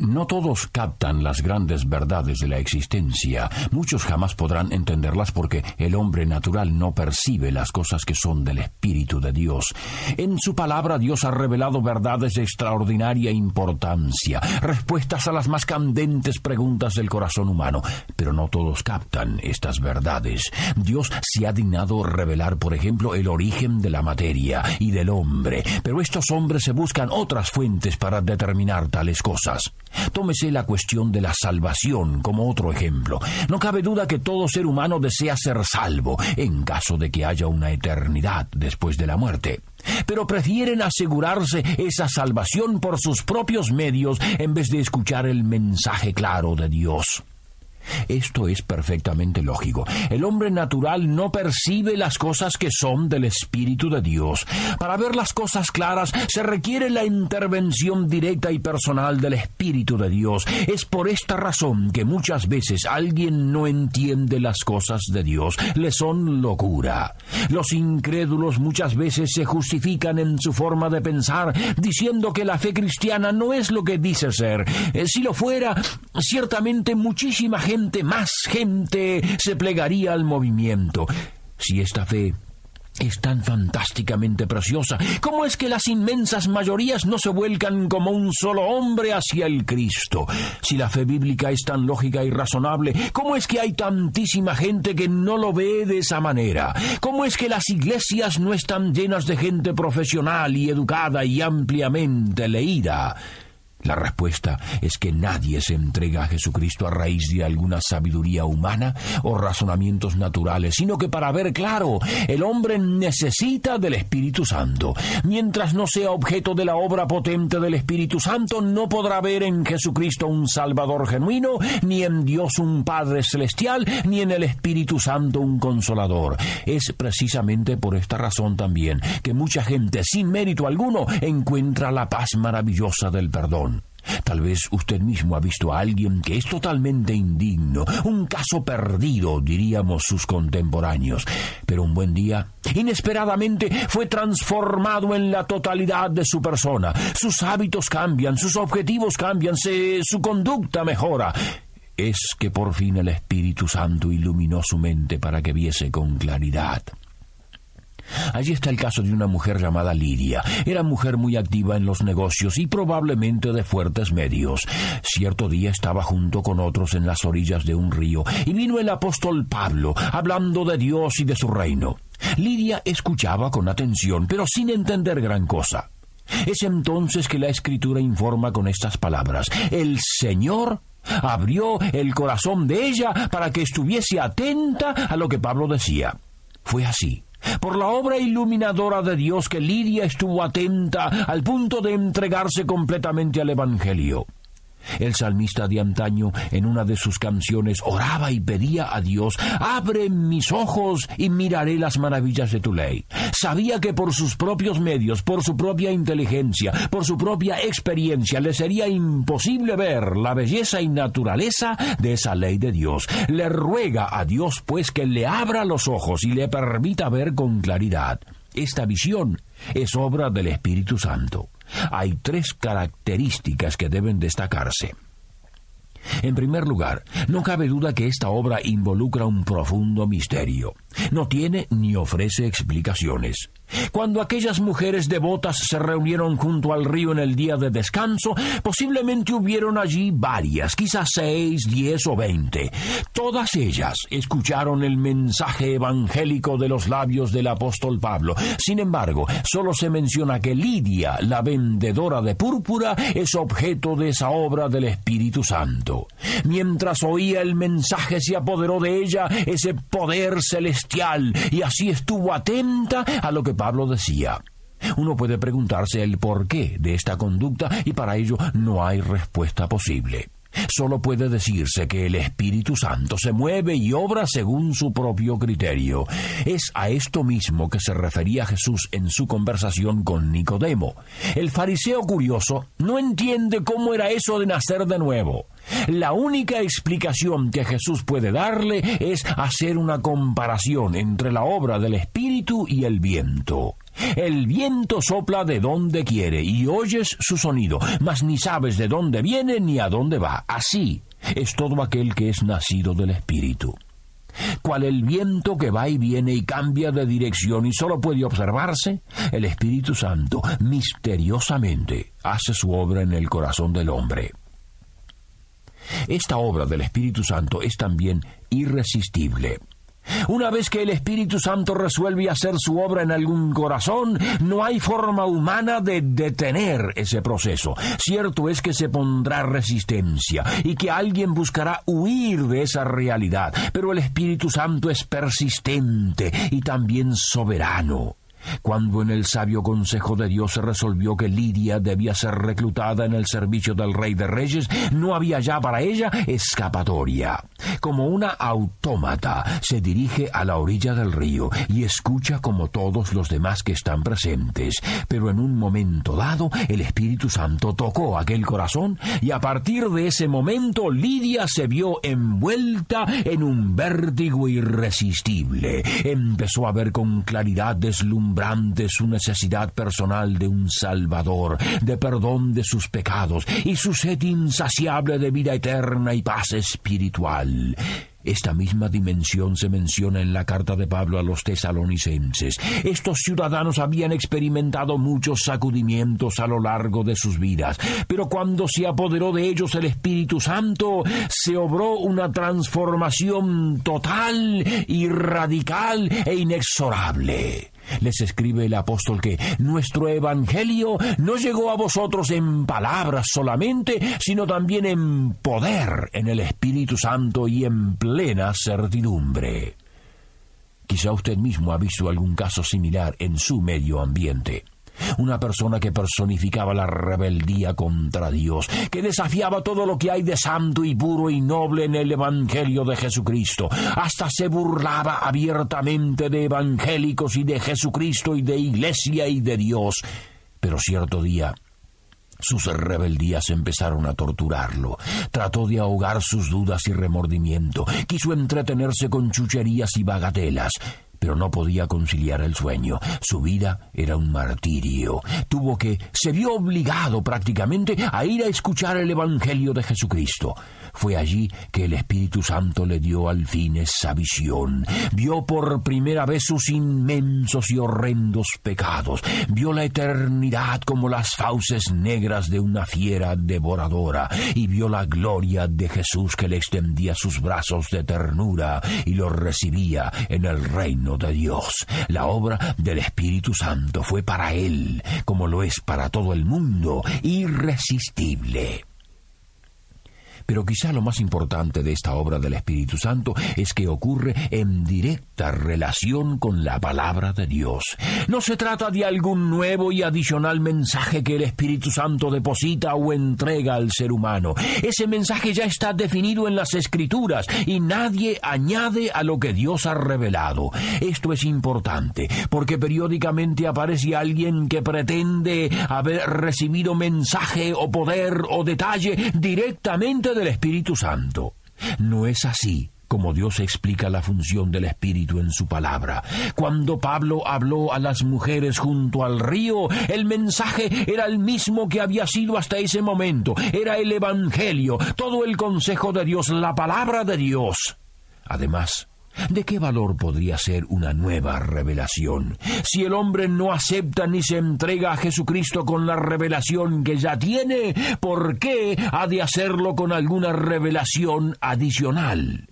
No todos captan las grandes verdades de la existencia. Muchos jamás podrán entenderlas porque el hombre natural no percibe las cosas que son del Espíritu de Dios. En su palabra Dios ha revelado verdades de extraordinaria importancia, respuestas a las más candentes preguntas del corazón humano. Pero no todos captan estas verdades. Dios se ha dignado revelar, por ejemplo, el origen de la materia y del hombre. Pero estos hombres se buscan otras fuentes para determinar tales cosas. Tómese la cuestión de la salvación como otro ejemplo. No cabe duda que todo ser humano desea ser salvo en caso de que haya una eternidad después de la muerte. Pero prefieren asegurarse esa salvación por sus propios medios en vez de escuchar el mensaje claro de Dios. Esto es perfectamente lógico. El hombre natural no percibe las cosas que son del Espíritu de Dios. Para ver las cosas claras se requiere la intervención directa y personal del Espíritu de Dios. Es por esta razón que muchas veces alguien no entiende las cosas de Dios. Le son locura. Los incrédulos muchas veces se justifican en su forma de pensar diciendo que la fe cristiana no es lo que dice ser. Eh, si lo fuera, ciertamente muchísima gente más gente se plegaría al movimiento. Si esta fe es tan fantásticamente preciosa. ¿Cómo es que las inmensas mayorías no se vuelcan como un solo hombre hacia el Cristo? Si la fe bíblica es tan lógica y razonable, ¿cómo es que hay tantísima gente que no lo ve de esa manera? ¿Cómo es que las iglesias no están llenas de gente profesional y educada y ampliamente leída? La respuesta es que nadie se entrega a Jesucristo a raíz de alguna sabiduría humana o razonamientos naturales, sino que para ver claro, el hombre necesita del Espíritu Santo. Mientras no sea objeto de la obra potente del Espíritu Santo, no podrá ver en Jesucristo un Salvador genuino, ni en Dios un Padre celestial, ni en el Espíritu Santo un consolador. Es precisamente por esta razón también que mucha gente, sin mérito alguno, encuentra la paz maravillosa del perdón. Tal vez usted mismo ha visto a alguien que es totalmente indigno, un caso perdido, diríamos sus contemporáneos, pero un buen día, inesperadamente, fue transformado en la totalidad de su persona. Sus hábitos cambian, sus objetivos cambian, su conducta mejora. Es que por fin el Espíritu Santo iluminó su mente para que viese con claridad. Allí está el caso de una mujer llamada Lidia. Era mujer muy activa en los negocios y probablemente de fuertes medios. Cierto día estaba junto con otros en las orillas de un río y vino el apóstol Pablo hablando de Dios y de su reino. Lidia escuchaba con atención, pero sin entender gran cosa. Es entonces que la escritura informa con estas palabras. El Señor abrió el corazón de ella para que estuviese atenta a lo que Pablo decía. Fue así por la obra iluminadora de Dios que Lidia estuvo atenta al punto de entregarse completamente al Evangelio. El salmista de antaño en una de sus canciones oraba y pedía a Dios, abre mis ojos y miraré las maravillas de tu ley. Sabía que por sus propios medios, por su propia inteligencia, por su propia experiencia, le sería imposible ver la belleza y naturaleza de esa ley de Dios. Le ruega a Dios pues que le abra los ojos y le permita ver con claridad. Esta visión es obra del Espíritu Santo hay tres características que deben destacarse. En primer lugar, no cabe duda que esta obra involucra un profundo misterio. No tiene ni ofrece explicaciones. Cuando aquellas mujeres devotas se reunieron junto al río en el día de descanso, posiblemente hubieron allí varias, quizás seis, diez o veinte. Todas ellas escucharon el mensaje evangélico de los labios del apóstol Pablo. Sin embargo, solo se menciona que Lidia, la vendedora de púrpura, es objeto de esa obra del Espíritu Santo. Mientras oía el mensaje se apoderó de ella ese poder celestial y así estuvo atenta a lo que Pablo decía. Uno puede preguntarse el porqué de esta conducta y para ello no hay respuesta posible. Solo puede decirse que el Espíritu Santo se mueve y obra según su propio criterio. Es a esto mismo que se refería Jesús en su conversación con Nicodemo. El fariseo curioso no entiende cómo era eso de nacer de nuevo. La única explicación que Jesús puede darle es hacer una comparación entre la obra del Espíritu y el viento. El viento sopla de donde quiere y oyes su sonido, mas ni sabes de dónde viene ni a dónde va. Así es todo aquel que es nacido del Espíritu. Cual el viento que va y viene y cambia de dirección y solo puede observarse, el Espíritu Santo misteriosamente hace su obra en el corazón del hombre. Esta obra del Espíritu Santo es también irresistible. Una vez que el Espíritu Santo resuelve hacer su obra en algún corazón, no hay forma humana de detener ese proceso. Cierto es que se pondrá resistencia y que alguien buscará huir de esa realidad, pero el Espíritu Santo es persistente y también soberano. Cuando en el sabio consejo de Dios se resolvió que Lidia debía ser reclutada en el servicio del Rey de Reyes, no había ya para ella escapatoria. Como una autómata se dirige a la orilla del río y escucha como todos los demás que están presentes. Pero en un momento dado el Espíritu Santo tocó aquel corazón y a partir de ese momento Lidia se vio envuelta en un vértigo irresistible. Empezó a ver con claridad su necesidad personal de un Salvador, de perdón de sus pecados y su sed insaciable de vida eterna y paz espiritual. Esta misma dimensión se menciona en la carta de Pablo a los tesalonicenses. Estos ciudadanos habían experimentado muchos sacudimientos a lo largo de sus vidas, pero cuando se apoderó de ellos el Espíritu Santo, se obró una transformación total y radical e inexorable les escribe el apóstol que nuestro Evangelio no llegó a vosotros en palabras solamente, sino también en poder, en el Espíritu Santo y en plena certidumbre. Quizá usted mismo ha visto algún caso similar en su medio ambiente una persona que personificaba la rebeldía contra Dios, que desafiaba todo lo que hay de santo y puro y noble en el Evangelio de Jesucristo, hasta se burlaba abiertamente de evangélicos y de Jesucristo y de Iglesia y de Dios. Pero cierto día sus rebeldías empezaron a torturarlo. Trató de ahogar sus dudas y remordimiento. Quiso entretenerse con chucherías y bagatelas pero no podía conciliar el sueño. Su vida era un martirio. Tuvo que, se vio obligado prácticamente a ir a escuchar el Evangelio de Jesucristo. Fue allí que el Espíritu Santo le dio al fin esa visión. Vio por primera vez sus inmensos y horrendos pecados. Vio la eternidad como las fauces negras de una fiera devoradora. Y vio la gloria de Jesús que le extendía sus brazos de ternura y lo recibía en el reino de Dios. La obra del Espíritu Santo fue para él, como lo es para todo el mundo, irresistible. Pero quizá lo más importante de esta obra del Espíritu Santo es que ocurre en directa relación con la palabra de Dios. No se trata de algún nuevo y adicional mensaje que el Espíritu Santo deposita o entrega al ser humano. Ese mensaje ya está definido en las Escrituras y nadie añade a lo que Dios ha revelado. Esto es importante porque periódicamente aparece alguien que pretende haber recibido mensaje o poder o detalle directamente de Espíritu Santo. No es así como Dios explica la función del Espíritu en su palabra. Cuando Pablo habló a las mujeres junto al río, el mensaje era el mismo que había sido hasta ese momento. Era el Evangelio, todo el consejo de Dios, la palabra de Dios. Además, ¿De qué valor podría ser una nueva revelación? Si el hombre no acepta ni se entrega a Jesucristo con la revelación que ya tiene, ¿por qué ha de hacerlo con alguna revelación adicional?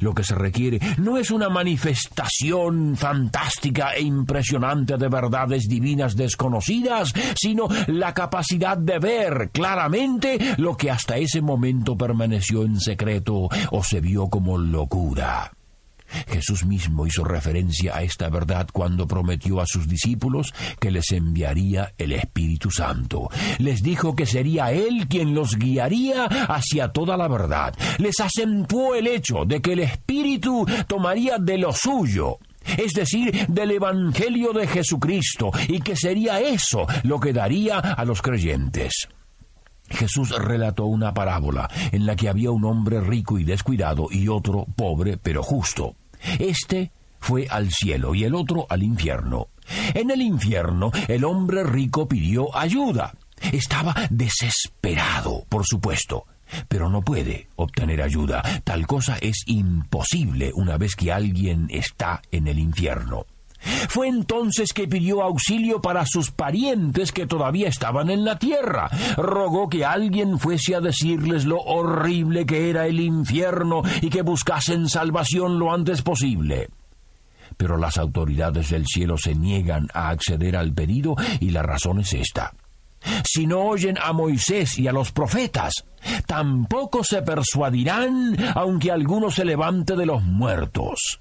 Lo que se requiere no es una manifestación fantástica e impresionante de verdades divinas desconocidas, sino la capacidad de ver claramente lo que hasta ese momento permaneció en secreto o se vio como locura. Jesús mismo hizo referencia a esta verdad cuando prometió a sus discípulos que les enviaría el Espíritu Santo. Les dijo que sería Él quien los guiaría hacia toda la verdad. Les acentuó el hecho de que el Espíritu tomaría de lo suyo es decir, del Evangelio de Jesucristo, y que sería eso lo que daría a los creyentes. Jesús relató una parábola en la que había un hombre rico y descuidado y otro pobre pero justo. Este fue al cielo y el otro al infierno. En el infierno el hombre rico pidió ayuda. Estaba desesperado, por supuesto, pero no puede obtener ayuda. Tal cosa es imposible una vez que alguien está en el infierno. Fue entonces que pidió auxilio para sus parientes que todavía estaban en la tierra. Rogó que alguien fuese a decirles lo horrible que era el infierno y que buscasen salvación lo antes posible. Pero las autoridades del cielo se niegan a acceder al pedido y la razón es esta. Si no oyen a Moisés y a los profetas, tampoco se persuadirán aunque alguno se levante de los muertos.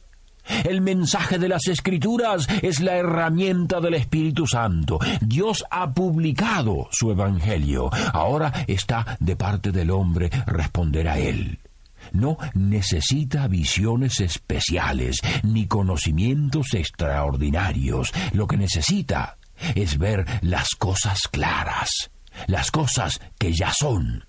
El mensaje de las Escrituras es la herramienta del Espíritu Santo. Dios ha publicado su Evangelio. Ahora está de parte del hombre responder a él. No necesita visiones especiales ni conocimientos extraordinarios. Lo que necesita es ver las cosas claras, las cosas que ya son.